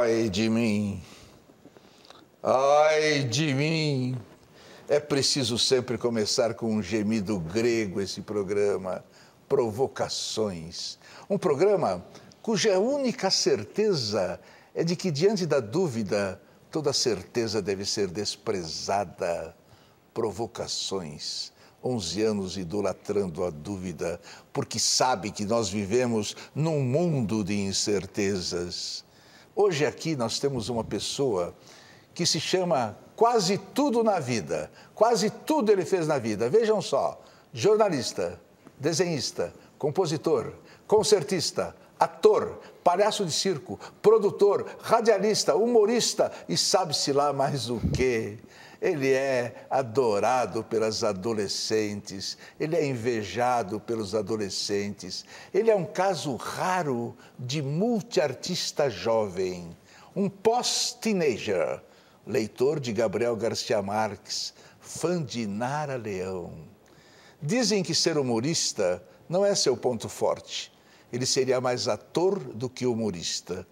Ai de mim, ai de mim. É preciso sempre começar com um gemido grego esse programa. Provocações. Um programa cuja única certeza é de que, diante da dúvida, toda certeza deve ser desprezada. Provocações. 11 anos idolatrando a dúvida, porque sabe que nós vivemos num mundo de incertezas. Hoje aqui nós temos uma pessoa que se chama Quase Tudo na Vida. Quase tudo ele fez na vida. Vejam só: jornalista, desenhista, compositor, concertista, ator, palhaço de circo, produtor, radialista, humorista e sabe-se lá mais o quê. Ele é adorado pelas adolescentes, ele é invejado pelos adolescentes. Ele é um caso raro de multiartista jovem, um pós-teenager, leitor de Gabriel Garcia Marques, fã de Nara Leão. Dizem que ser humorista não é seu ponto forte. Ele seria mais ator do que humorista.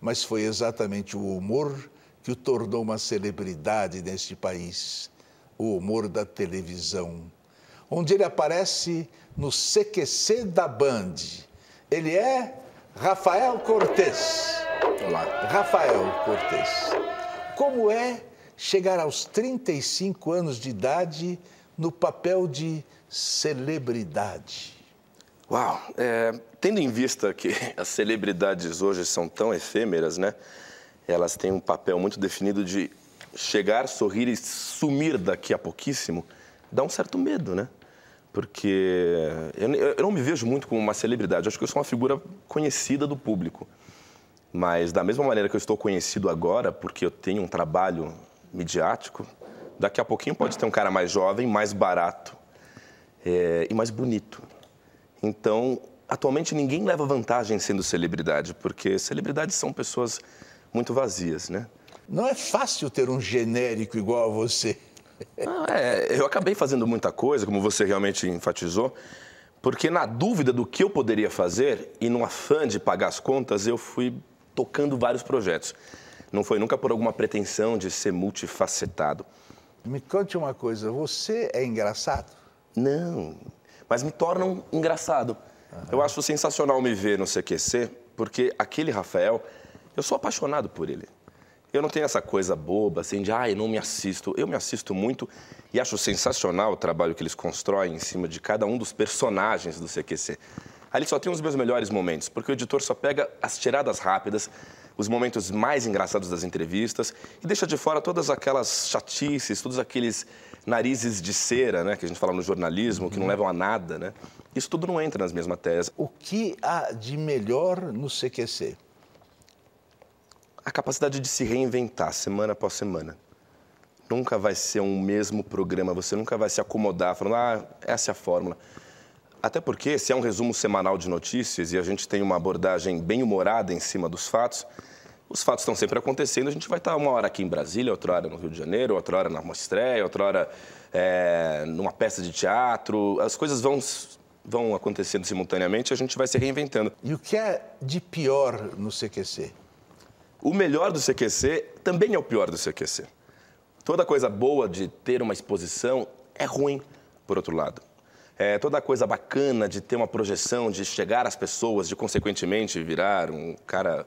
Mas foi exatamente o humor que o tornou uma celebridade neste país, o humor da televisão, onde ele aparece no CQC da Band. Ele é Rafael Cortez. Olá. Rafael Cortez. Como é chegar aos 35 anos de idade no papel de celebridade? Uau! É, tendo em vista que as celebridades hoje são tão efêmeras, né? Elas têm um papel muito definido de chegar, sorrir e sumir daqui a pouquíssimo, dá um certo medo, né? Porque eu, eu não me vejo muito como uma celebridade, acho que eu sou uma figura conhecida do público. Mas da mesma maneira que eu estou conhecido agora, porque eu tenho um trabalho midiático, daqui a pouquinho pode ter um cara mais jovem, mais barato é, e mais bonito. Então, atualmente ninguém leva vantagem sendo celebridade, porque celebridades são pessoas muito vazias, né? Não é fácil ter um genérico igual a você. Ah, é, eu acabei fazendo muita coisa, como você realmente enfatizou, porque na dúvida do que eu poderia fazer e no afã de pagar as contas, eu fui tocando vários projetos. Não foi nunca por alguma pretensão de ser multifacetado. Me conte uma coisa, você é engraçado? Não, mas me tornam engraçado. Uhum. Eu acho sensacional me ver no CQC, porque aquele Rafael eu sou apaixonado por ele. Eu não tenho essa coisa boba, assim, de, ai, ah, não me assisto. Eu me assisto muito e acho sensacional o trabalho que eles constroem em cima de cada um dos personagens do CQC. Ali só tem os meus melhores momentos, porque o editor só pega as tiradas rápidas, os momentos mais engraçados das entrevistas e deixa de fora todas aquelas chatices, todos aqueles narizes de cera, né, que a gente fala no jornalismo, que não levam a nada, né? Isso tudo não entra nas mesmas teses. O que há de melhor no CQC? A capacidade de se reinventar semana após semana. Nunca vai ser um mesmo programa, você nunca vai se acomodar falando, ah, essa é a fórmula. Até porque, se é um resumo semanal de notícias e a gente tem uma abordagem bem humorada em cima dos fatos, os fatos estão sempre acontecendo, a gente vai estar uma hora aqui em Brasília, outra hora no Rio de Janeiro, outra hora numa estreia, outra hora é, numa peça de teatro. As coisas vão, vão acontecendo simultaneamente e a gente vai se reinventando. E o que é de pior no CQC? O melhor do CQC também é o pior do CQC. Toda coisa boa de ter uma exposição é ruim, por outro lado. É, toda coisa bacana de ter uma projeção, de chegar às pessoas, de consequentemente virar um cara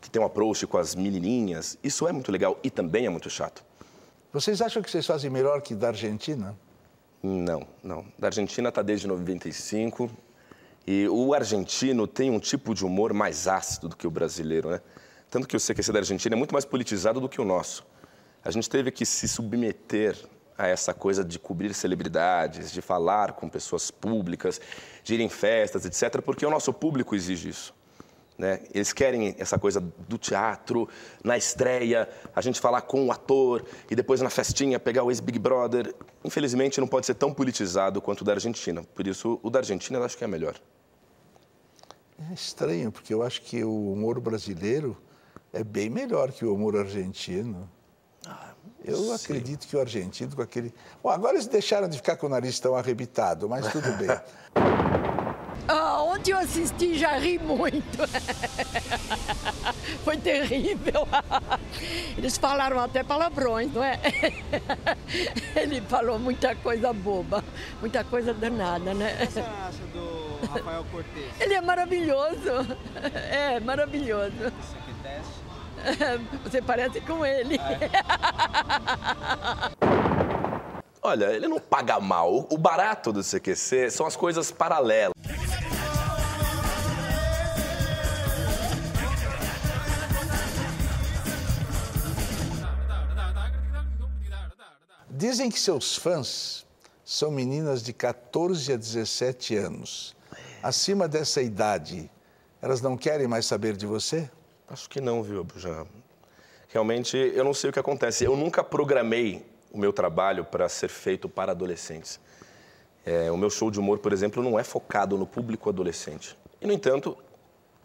que tem um approach com as menininhas, isso é muito legal e também é muito chato. Vocês acham que vocês fazem melhor que da Argentina? Não, não. Da Argentina está desde 95 e o argentino tem um tipo de humor mais ácido do que o brasileiro, né? Tanto que o CQC da Argentina é muito mais politizado do que o nosso. A gente teve que se submeter a essa coisa de cobrir celebridades, de falar com pessoas públicas, de ir em festas, etc., porque o nosso público exige isso. Né? Eles querem essa coisa do teatro, na estreia, a gente falar com o ator e depois na festinha pegar o ex-Big Brother. Infelizmente, não pode ser tão politizado quanto o da Argentina. Por isso, o da Argentina eu acho que é melhor. É estranho, porque eu acho que o humor brasileiro é bem melhor que o humor argentino. Ah, eu sim. acredito que o argentino com aquele. Bom, agora eles deixaram de ficar com o nariz tão arrebitado, mas tudo bem. Ah, ontem eu assisti já ri muito. Foi terrível. Eles falaram até palavrões, não é? Ele falou muita coisa boba, muita coisa danada, né? O que você acha do Rafael Cortez? Ele é maravilhoso. É, maravilhoso. Isso aqui teste? Você parece com ele. Olha, ele não paga mal. O barato do CQC são as coisas paralelas. Dizem que seus fãs são meninas de 14 a 17 anos. Acima dessa idade, elas não querem mais saber de você? Acho que não, viu, Abujam? Realmente, eu não sei o que acontece. Eu nunca programei o meu trabalho para ser feito para adolescentes. É, o meu show de humor, por exemplo, não é focado no público adolescente. E, no entanto,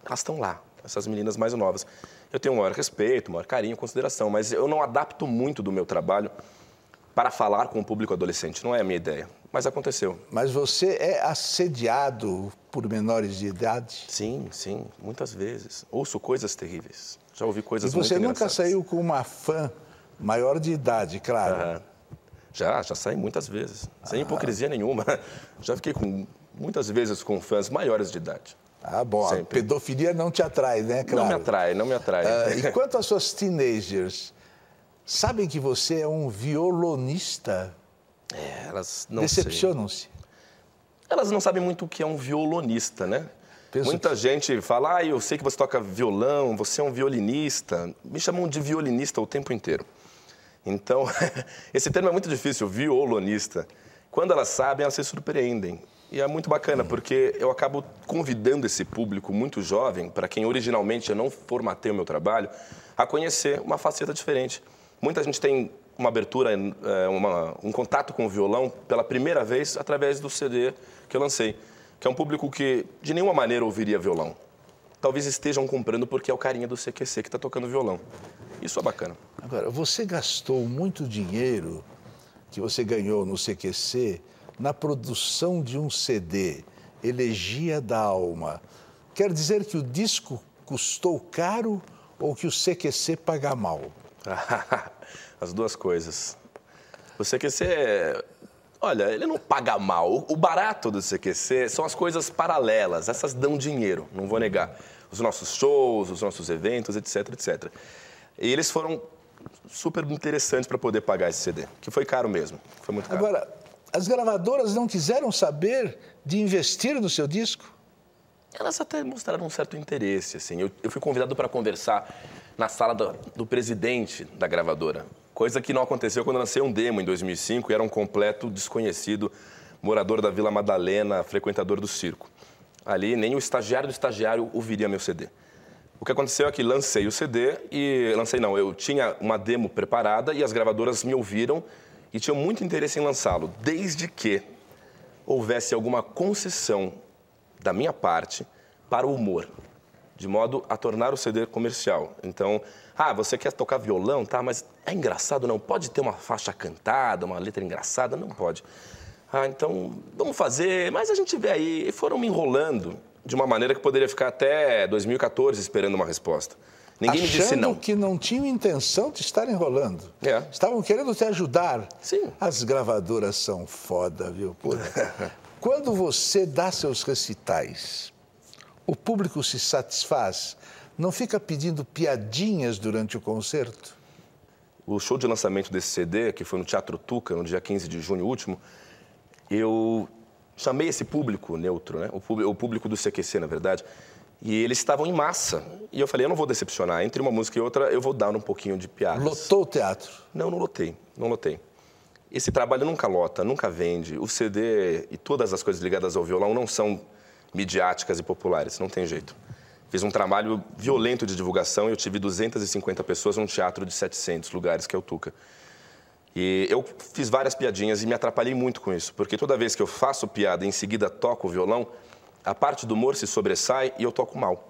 elas estão lá, essas meninas mais novas. Eu tenho um maior respeito, maior carinho, consideração, mas eu não adapto muito do meu trabalho para falar com o público adolescente. Não é a minha ideia, mas aconteceu. Mas você é assediado por menores de idade? Sim, sim, muitas vezes. Ouço coisas terríveis. Já ouvi E coisas muito você nunca engraçadas. saiu com uma fã maior de idade, claro. Já, já saí muitas vezes. Sem hipocrisia nenhuma. Já fiquei com, muitas vezes com fãs maiores de idade. Ah, bom, a Sempre. pedofilia não te atrai, né? Claro. Não me atrai, não me atrai. Ah, e quanto às suas teenagers, sabem que você é um violonista? É, elas não. Decepcionam-se. Elas não sabem muito o que é um violonista, né? Penso Muita gente fala, ah, eu sei que você toca violão, você é um violinista. Me chamam de violinista o tempo inteiro. Então, esse termo é muito difícil, violonista. Quando elas sabem, elas se surpreendem. E é muito bacana, porque eu acabo convidando esse público muito jovem, para quem originalmente eu não formatei o meu trabalho, a conhecer uma faceta diferente. Muita gente tem uma abertura, eh, uma- um contato com o violão pela primeira vez através do CD que eu lancei, que é um público que de nenhuma maneira ouviria violão. Talvez estejam comprando porque é o carinha do CQC que está tocando violão. Isso é bacana. Agora, você gastou muito dinheiro que você ganhou no CQC na produção de um CD, Elegia da Alma. Quer dizer que o disco custou caro ou que o CQC paga mal? As duas coisas. O CQC, olha, ele não paga mal. O barato do CQC são as coisas paralelas. Essas dão dinheiro, não vou negar. Os nossos shows, os nossos eventos, etc, etc. E eles foram super interessantes para poder pagar esse CD, que foi caro mesmo. Foi muito caro. Agora, as gravadoras não quiseram saber de investir no seu disco? Elas até mostraram um certo interesse, assim. Eu, eu fui convidado para conversar na sala do, do presidente da gravadora, coisa que não aconteceu quando lancei um demo em 2005 e era um completo desconhecido, morador da Vila Madalena, frequentador do circo. Ali, nem o estagiário do estagiário ouviria meu CD. O que aconteceu é que lancei o CD e... Lancei não, eu tinha uma demo preparada e as gravadoras me ouviram e tinham muito interesse em lançá-lo, desde que houvesse alguma concessão da minha parte para o humor, de modo a tornar o CD comercial. Então, ah, você quer tocar violão, tá? Mas é engraçado, não? Pode ter uma faixa cantada, uma letra engraçada? Não pode. Ah, então vamos fazer, mas a gente vê aí. E foram me enrolando de uma maneira que poderia ficar até 2014 esperando uma resposta. Ninguém me disse Achando não. que não tinham intenção de estar enrolando. É. Estavam querendo te ajudar. Sim. As gravadoras são foda, viu? Quando você dá seus recitais, o público se satisfaz, não fica pedindo piadinhas durante o concerto? O show de lançamento desse CD, que foi no Teatro Tuca, no dia 15 de junho último, eu chamei esse público neutro, né? o, público, o público do CQC, na verdade, e eles estavam em massa. E eu falei, eu não vou decepcionar, entre uma música e outra eu vou dar um pouquinho de piadas. Lotou o teatro. Não, não lotei, não lotei. Esse trabalho nunca lota, nunca vende. O CD e todas as coisas ligadas ao violão não são midiáticas e populares, não tem jeito. Fiz um trabalho violento de divulgação e eu tive 250 pessoas num teatro de 700 lugares, que é o Tuca. E eu fiz várias piadinhas e me atrapalhei muito com isso, porque toda vez que eu faço piada e em seguida toco o violão, a parte do humor se sobressai e eu toco mal.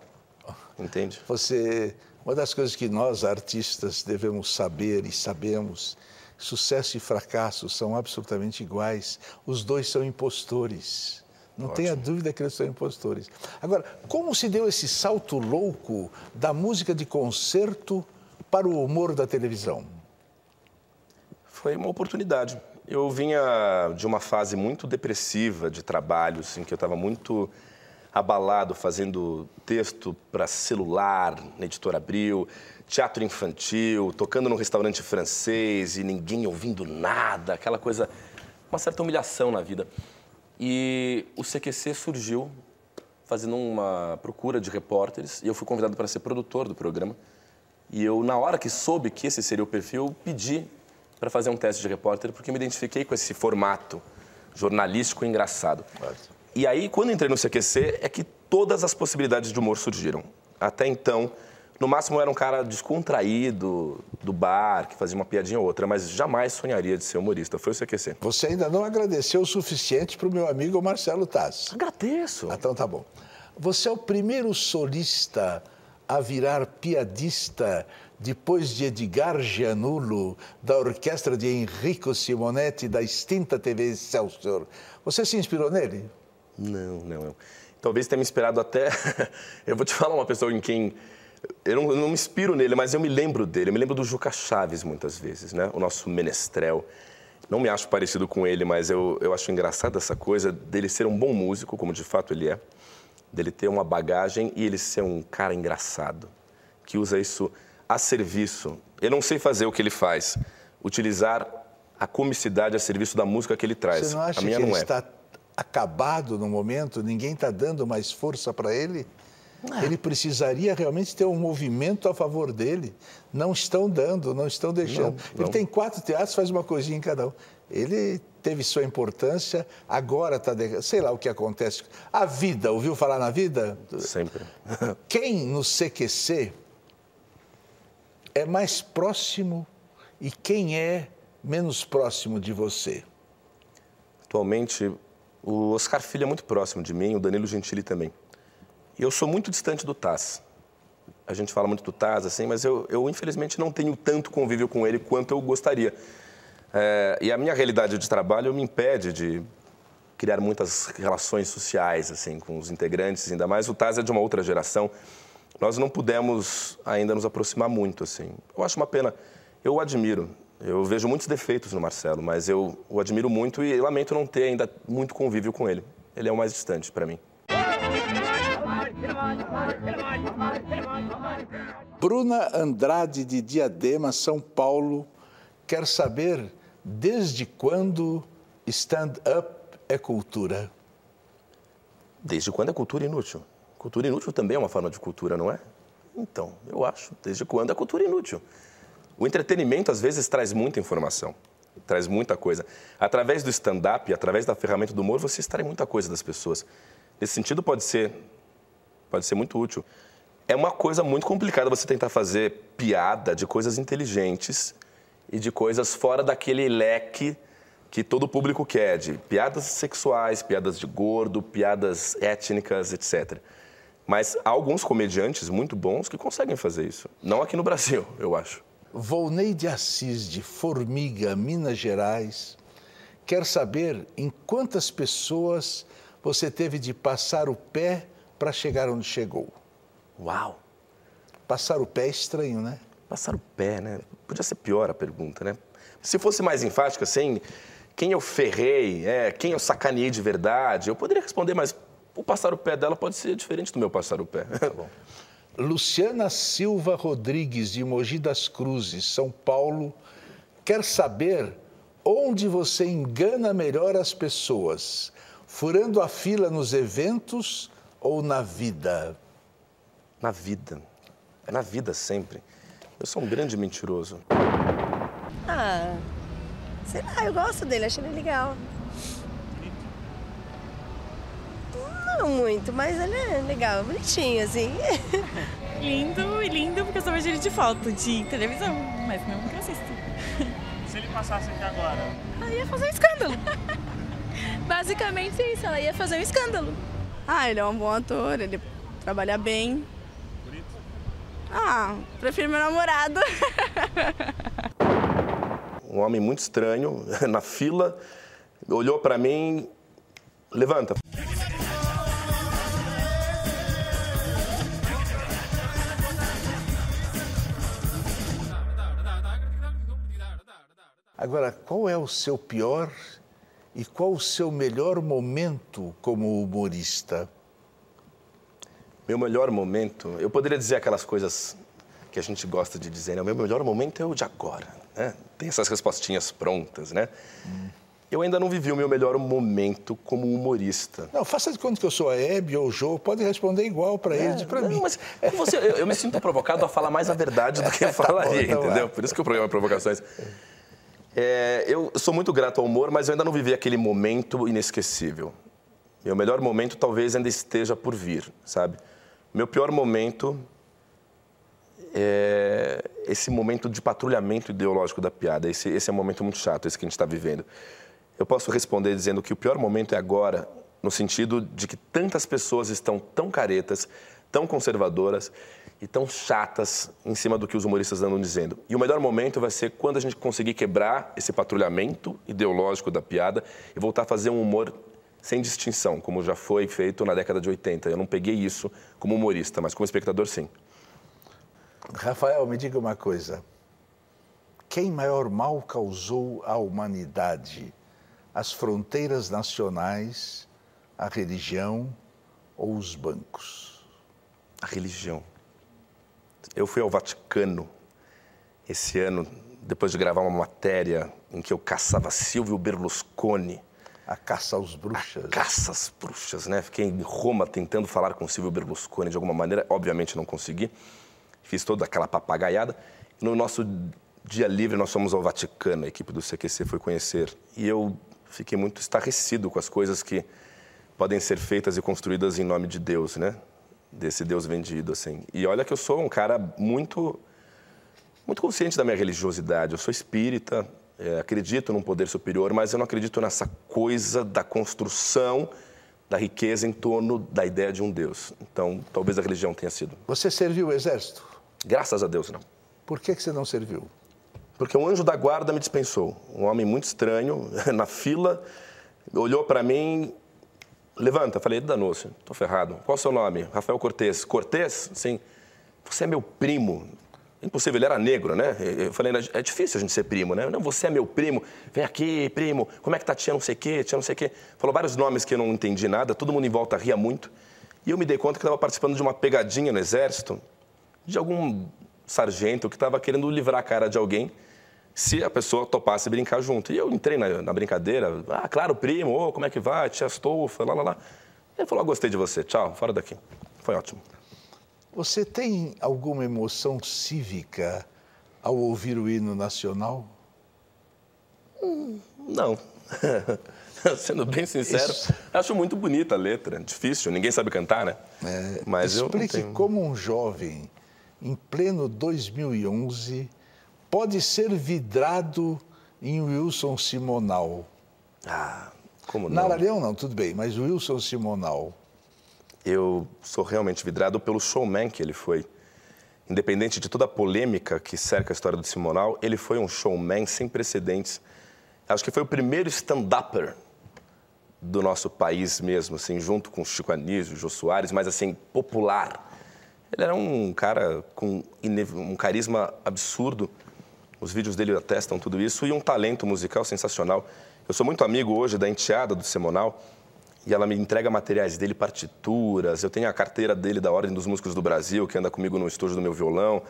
Entende? Você, uma das coisas que nós artistas devemos saber e sabemos, sucesso e fracasso são absolutamente iguais. Os dois são impostores. Não tenha dúvida que eles são impostores. Agora, como se deu esse salto louco da música de concerto para o humor da televisão? Foi uma oportunidade. Eu vinha de uma fase muito depressiva de trabalho, assim, que eu estava muito abalado fazendo texto para celular na editora Abril, teatro infantil, tocando num restaurante francês e ninguém ouvindo nada, aquela coisa, uma certa humilhação na vida. E o CQC surgiu fazendo uma procura de repórteres e eu fui convidado para ser produtor do programa. E eu, na hora que soube que esse seria o perfil, pedi para fazer um teste de repórter porque me identifiquei com esse formato jornalístico engraçado. E aí, quando entrei no CQC, é que todas as possibilidades de humor surgiram. Até então, no máximo era um cara descontraído do bar, que fazia uma piadinha ou outra, mas jamais sonharia de ser humorista. Foi o CQC. Você ainda não agradeceu o suficiente para o meu amigo Marcelo Taz. Agradeço. Então tá bom. Você é o primeiro solista a virar piadista depois de Edgar Gianulo, da orquestra de Enrico Simonetti, da extinta TV Excelsior. Você se inspirou nele? Não, não. não. Talvez tenha me inspirado até. eu vou te falar uma pessoa em quem. Eu não, eu não, me inspiro nele, mas eu me lembro dele. Eu me lembro do Juca Chaves muitas vezes, né? O nosso menestrel. Não me acho parecido com ele, mas eu, eu acho engraçado essa coisa dele ser um bom músico, como de fato ele é, dele ter uma bagagem e ele ser um cara engraçado, que usa isso a serviço. Eu não sei fazer o que ele faz, utilizar a comicidade a serviço da música que ele traz. Você não acha a minha que não ele é. está acabado no momento? Ninguém está dando mais força para ele? Ele precisaria realmente ter um movimento a favor dele. Não estão dando, não estão deixando. Não, Ele não. tem quatro teatros, faz uma coisinha em cada um. Ele teve sua importância, agora está. De... Sei lá o que acontece. A vida, ouviu falar na vida? Sempre. Quem no CQC é mais próximo e quem é menos próximo de você? Atualmente, o Oscar Filho é muito próximo de mim, o Danilo Gentili também. E eu sou muito distante do Taz. A gente fala muito do Taz, assim, mas eu, eu infelizmente não tenho tanto convívio com ele quanto eu gostaria. É, e a minha realidade de trabalho me impede de criar muitas relações sociais, assim, com os integrantes, ainda mais o Taz é de uma outra geração. Nós não pudemos ainda nos aproximar muito, assim. Eu acho uma pena. Eu o admiro. Eu vejo muitos defeitos no Marcelo, mas eu o admiro muito e lamento não ter ainda muito convívio com ele. Ele é o mais distante para mim. Bruna Andrade de Diadema, São Paulo, quer saber desde quando stand-up é cultura. Desde quando é cultura inútil? Cultura inútil também é uma forma de cultura, não é? Então, eu acho. Desde quando é cultura inútil? O entretenimento, às vezes, traz muita informação, traz muita coisa. Através do stand-up, através da ferramenta do humor, você extrai muita coisa das pessoas. Nesse sentido, pode ser, pode ser muito útil. É uma coisa muito complicada você tentar fazer piada de coisas inteligentes e de coisas fora daquele leque que todo público quer, de piadas sexuais, piadas de gordo, piadas étnicas, etc. Mas há alguns comediantes muito bons que conseguem fazer isso. Não aqui no Brasil, eu acho. Volney de Assis, de Formiga, Minas Gerais, quer saber em quantas pessoas você teve de passar o pé para chegar onde chegou. Uau! Passar o pé é estranho, né? Passar o pé, né? Podia ser pior a pergunta, né? Se fosse mais enfática, assim, quem eu ferrei, é, quem eu sacaneei de verdade, eu poderia responder, mas o passar o pé dela pode ser diferente do meu passar o pé. Tá bom. Luciana Silva Rodrigues, de Mogi das Cruzes, São Paulo, quer saber onde você engana melhor as pessoas, furando a fila nos eventos ou na vida? Na vida. É na vida sempre. Eu sou um grande mentiroso. Ah, sei lá, eu gosto dele, acho ele legal. Não muito, mas ele é legal, bonitinho, assim. Lindo e lindo porque eu só vejo ele de foto, de televisão, mas não que eu assisto. Se ele passasse aqui agora, Ela ia fazer um escândalo. Basicamente isso, ela ia fazer um escândalo. Ah, ele é um bom ator, ele trabalha bem. Bonito? Ah, prefiro meu namorado. um homem muito estranho, na fila, olhou para mim, levanta. Agora, qual é o seu pior e qual o seu melhor momento como humorista? Meu melhor momento, eu poderia dizer aquelas coisas que a gente gosta de dizer, né? O meu melhor momento é o de agora, né? Tem essas respostinhas prontas, né? Eu ainda não vivi o meu melhor momento como humorista. Não, faça de conta que eu sou a Hebe ou o Jô, pode responder igual para eles e para mim. mas você, eu, eu me sinto provocado a falar mais a verdade do que Tá falaria, bom, então entendeu? vai. Por isso que o programa é Provocações. É, eu sou muito grato ao humor, mas eu ainda não vivi aquele momento inesquecível. Meu melhor momento talvez ainda esteja por vir, sabe? Meu pior momento é esse momento de patrulhamento ideológico da piada. Esse, esse é um momento muito chato, esse que a gente está vivendo. Eu posso responder dizendo que o pior momento é agora, no sentido de que tantas pessoas estão tão caretas, tão conservadoras e tão chatas em cima do que os humoristas andam dizendo. E o melhor momento vai ser quando a gente conseguir quebrar esse patrulhamento ideológico da piada e voltar a fazer um humor sem distinção, como já foi feito na década de 80. Eu não peguei isso como humorista, mas como espectador, sim. Rafael, me diga uma coisa. Quem maior mal causou à humanidade? As fronteiras nacionais, a religião ou os bancos? A religião. Eu fui ao Vaticano esse ano, depois de gravar uma matéria em que eu caçava Silvio Berlusconi. A caça aos bruxas. Caça às bruxas, né? Fiquei em Roma tentando falar com Silvio Berlusconi de alguma maneira, obviamente não consegui. Fiz toda aquela papagaiada. No nosso dia livre, nós fomos ao Vaticano, a equipe do CQC foi conhecer. E eu fiquei muito estarrecido com as coisas que podem ser feitas e construídas em nome de Deus, né? Desse Deus vendido, assim. E olha que eu sou um cara muito, muito consciente da minha religiosidade. Eu sou espírita, é, acredito num poder superior, mas eu não acredito nessa coisa da construção da riqueza em torno da ideia de um Deus. Então, talvez a religião tenha sido. Você serviu o exército? Graças a Deus, não. Por que, que você não serviu? Porque um anjo da guarda me dispensou. Um homem muito estranho, na fila, olhou para mim, levanta. Falei, danou-se, tô ferrado. Qual o seu nome? Rafael Cortez. Cortez? Sim. Você é meu primo. Impossível, ele era negro, né? Eu falei, é difícil a gente ser primo, né? Não, você é meu primo. Vem aqui, primo. Como é que tá tia não sei o quê, tia não sei o quê. Falou vários nomes que eu não entendi nada. Todo mundo em volta ria muito. E eu me dei conta que estava participando de uma pegadinha no exército de algum sargento que estava querendo livrar a cara de alguém se a pessoa topasse brincar junto. E eu entrei na, na brincadeira. Ah, claro, primo. Ô, como é que vai? Tia Stolfa, lá, lá, lá. Ele falou, ah, gostei de você. Tchau, fora daqui. Foi ótimo. Você tem alguma emoção cívica ao ouvir o hino nacional? Não. Sendo bem sincero, Isso. acho muito bonita a letra. Difícil, ninguém sabe cantar, né? É, Mas eu explique tenho... como um jovem, em pleno 2011, pode ser vidrado em Wilson Simonal. Ah, como não? Nara Leão não, tudo bem, mas Wilson Simonal. Eu sou realmente vidrado pelo showman que ele foi. Independente de toda a polêmica que cerca a história do Simonal, ele foi um showman sem precedentes. Acho que foi o primeiro stand-upper do nosso país mesmo, assim, junto com o Chico Anísio, Jô Soares, mas assim, popular. Ele era um cara com um carisma absurdo. Os vídeos dele atestam tudo isso e um talento musical sensacional. Eu sou muito amigo hoje da enteada do Simonal e ela me entrega materiais dele, partituras. Eu tenho a carteira dele da Ordem dos Músicos do Brasil, que anda comigo no estúdio do meu violão.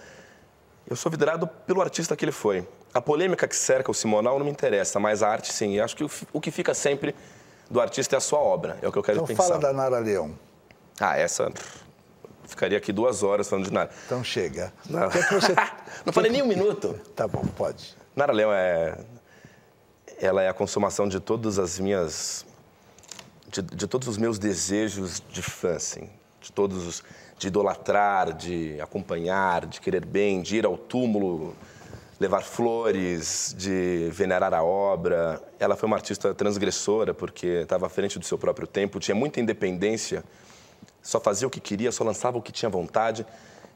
Eu sou vidrado pelo artista que ele foi. A polêmica que cerca o Simonal não me interessa, mas a arte sim. E acho que o, que fica sempre do artista é a sua obra. É o que eu quero Então pensar. fala da Nara Leão. Ah, essa. Ficaria aqui duas horas falando de nada. Então chega. Não, você... não falei nem um minuto. Tá bom, pode. Nara Leão é. Ela é a consumação de todas as minhas. De, de todos os meus desejos de fã, assim. De todos os. De idolatrar, de acompanhar, de querer bem, de ir ao túmulo, levar flores, de venerar a obra. Ela foi uma artista transgressora, porque estava à frente do seu próprio tempo, tinha muita independência, só fazia o que queria, só lançava o que tinha vontade.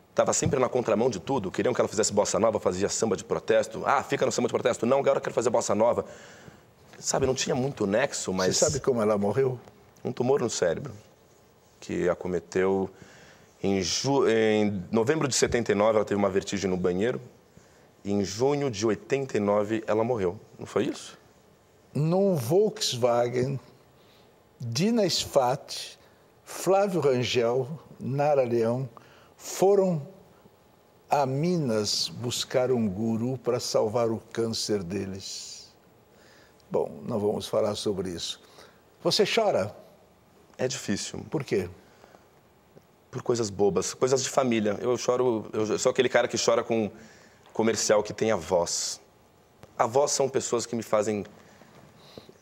Estava sempre na contramão de tudo. Queriam que ela fizesse bossa nova, fazia samba de protesto. Ah, fica no samba de protesto. Não, agora eu quero fazer bossa nova. Sabe, não tinha muito nexo, mas Você sabe como ela morreu? um tumor no cérebro que acometeu em, ju... em novembro de 79. Ela teve uma vertigem no banheiro E em junho de 89 ela morreu. Não foi isso? Num Volkswagen, Dina Sfat, Flávio Rangel, Nara Leão foram a Minas buscar um guru para salvar o câncer deles. Bom, não vamos falar sobre isso. Você chora? É difícil. Por quê? Por coisas bobas, coisas de família. Eu choro, eu sou aquele cara que chora com comercial que tem avós. Avós são pessoas que me fazem,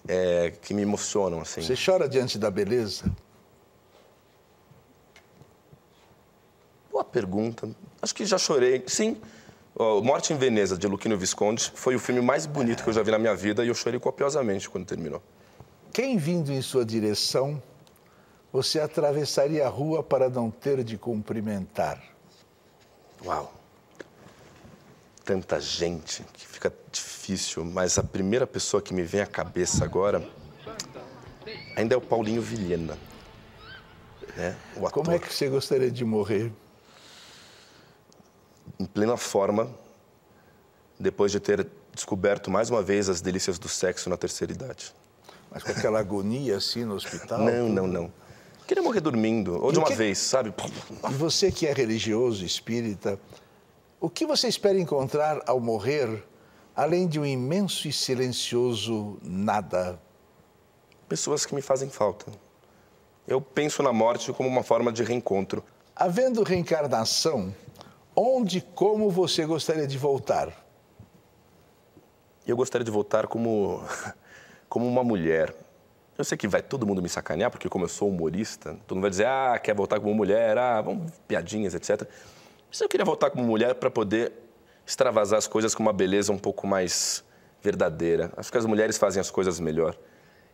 é, que me emocionam, assim. Você chora diante da beleza? Pergunta. Acho que já chorei. Sim. Morte em Veneza, de Luquino Visconde, foi o filme mais bonito que eu já vi na minha vida e eu chorei copiosamente quando terminou. Quem vindo em sua direção, você atravessaria a rua para não ter de cumprimentar? Uau! Tanta gente que fica difícil, mas a primeira pessoa que me vem à cabeça agora ainda é o Paulinho Vilhena. Né? Como é que você gostaria de morrer? Em plena forma, depois de ter descoberto mais uma vez as delícias do sexo na terceira idade. Mas com aquela agonia assim no hospital? Não, não, não. Queria morrer dormindo, ou E de uma que- vez, sabe? E você que é religioso, espírita, o que você espera encontrar ao morrer, além de um imenso e silencioso nada? Pessoas que me fazem falta. Eu penso na morte como uma forma de reencontro. Havendo reencarnação, onde e como você gostaria de voltar? Eu gostaria de voltar como, como uma mulher. Eu sei que vai todo mundo me sacanear, porque como eu sou humorista, todo mundo vai dizer, ah, quer voltar como mulher, ah, vamos, piadinhas, etc. Mas eu queria voltar como mulher para poder extravasar as coisas com uma beleza um pouco mais verdadeira. Acho que as mulheres fazem as coisas melhor.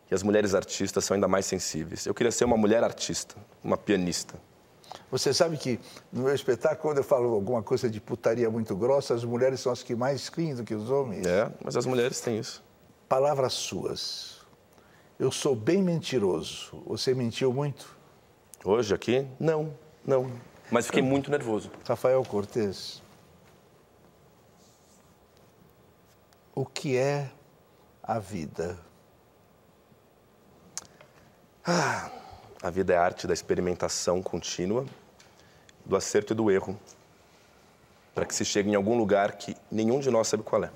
E as mulheres artistas são ainda mais sensíveis. Eu queria ser uma mulher artista, uma pianista. Você sabe que no meu espetáculo, quando eu falo alguma coisa de putaria muito grossa, as mulheres são as que mais riem do que os homens. É, mas as mulheres têm isso. Palavras suas. Eu sou bem mentiroso. Você mentiu muito? Hoje aqui, não, não. Mas fiquei muito nervoso. Rafael Cortez. O que é a vida? A vida é a arte da experimentação contínua, do acerto e do erro, para que se chegue em algum lugar que nenhum de nós sabe qual é.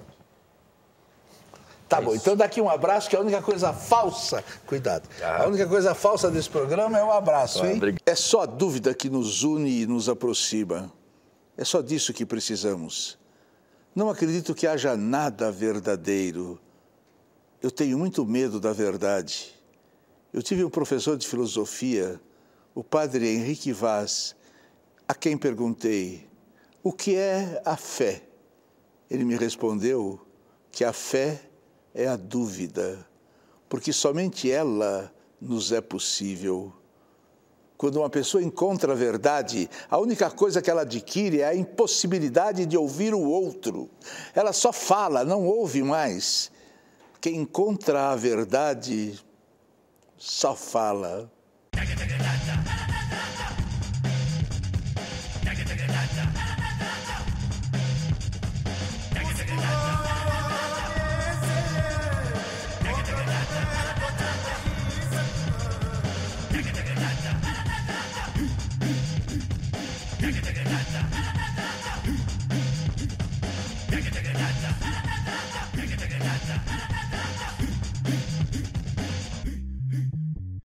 Tá bom, então daqui um abraço, que a única coisa falsa, cuidado, a única coisa falsa desse programa é o abraço, Ah, hein? obrigado. É só a dúvida que nos une e nos aproxima. É só disso que precisamos. Não acredito que haja nada verdadeiro. Eu tenho muito medo da verdade. Eu tive um professor de filosofia, o padre Henrique Vaz, a quem perguntei: o que é a fé? Ele me respondeu que a fé é a dúvida, porque somente ela nos é possível. Quando uma pessoa encontra a verdade, a única coisa que ela adquire é a impossibilidade de ouvir o outro. Ela só fala, não ouve mais. Quem encontra a verdade só fala.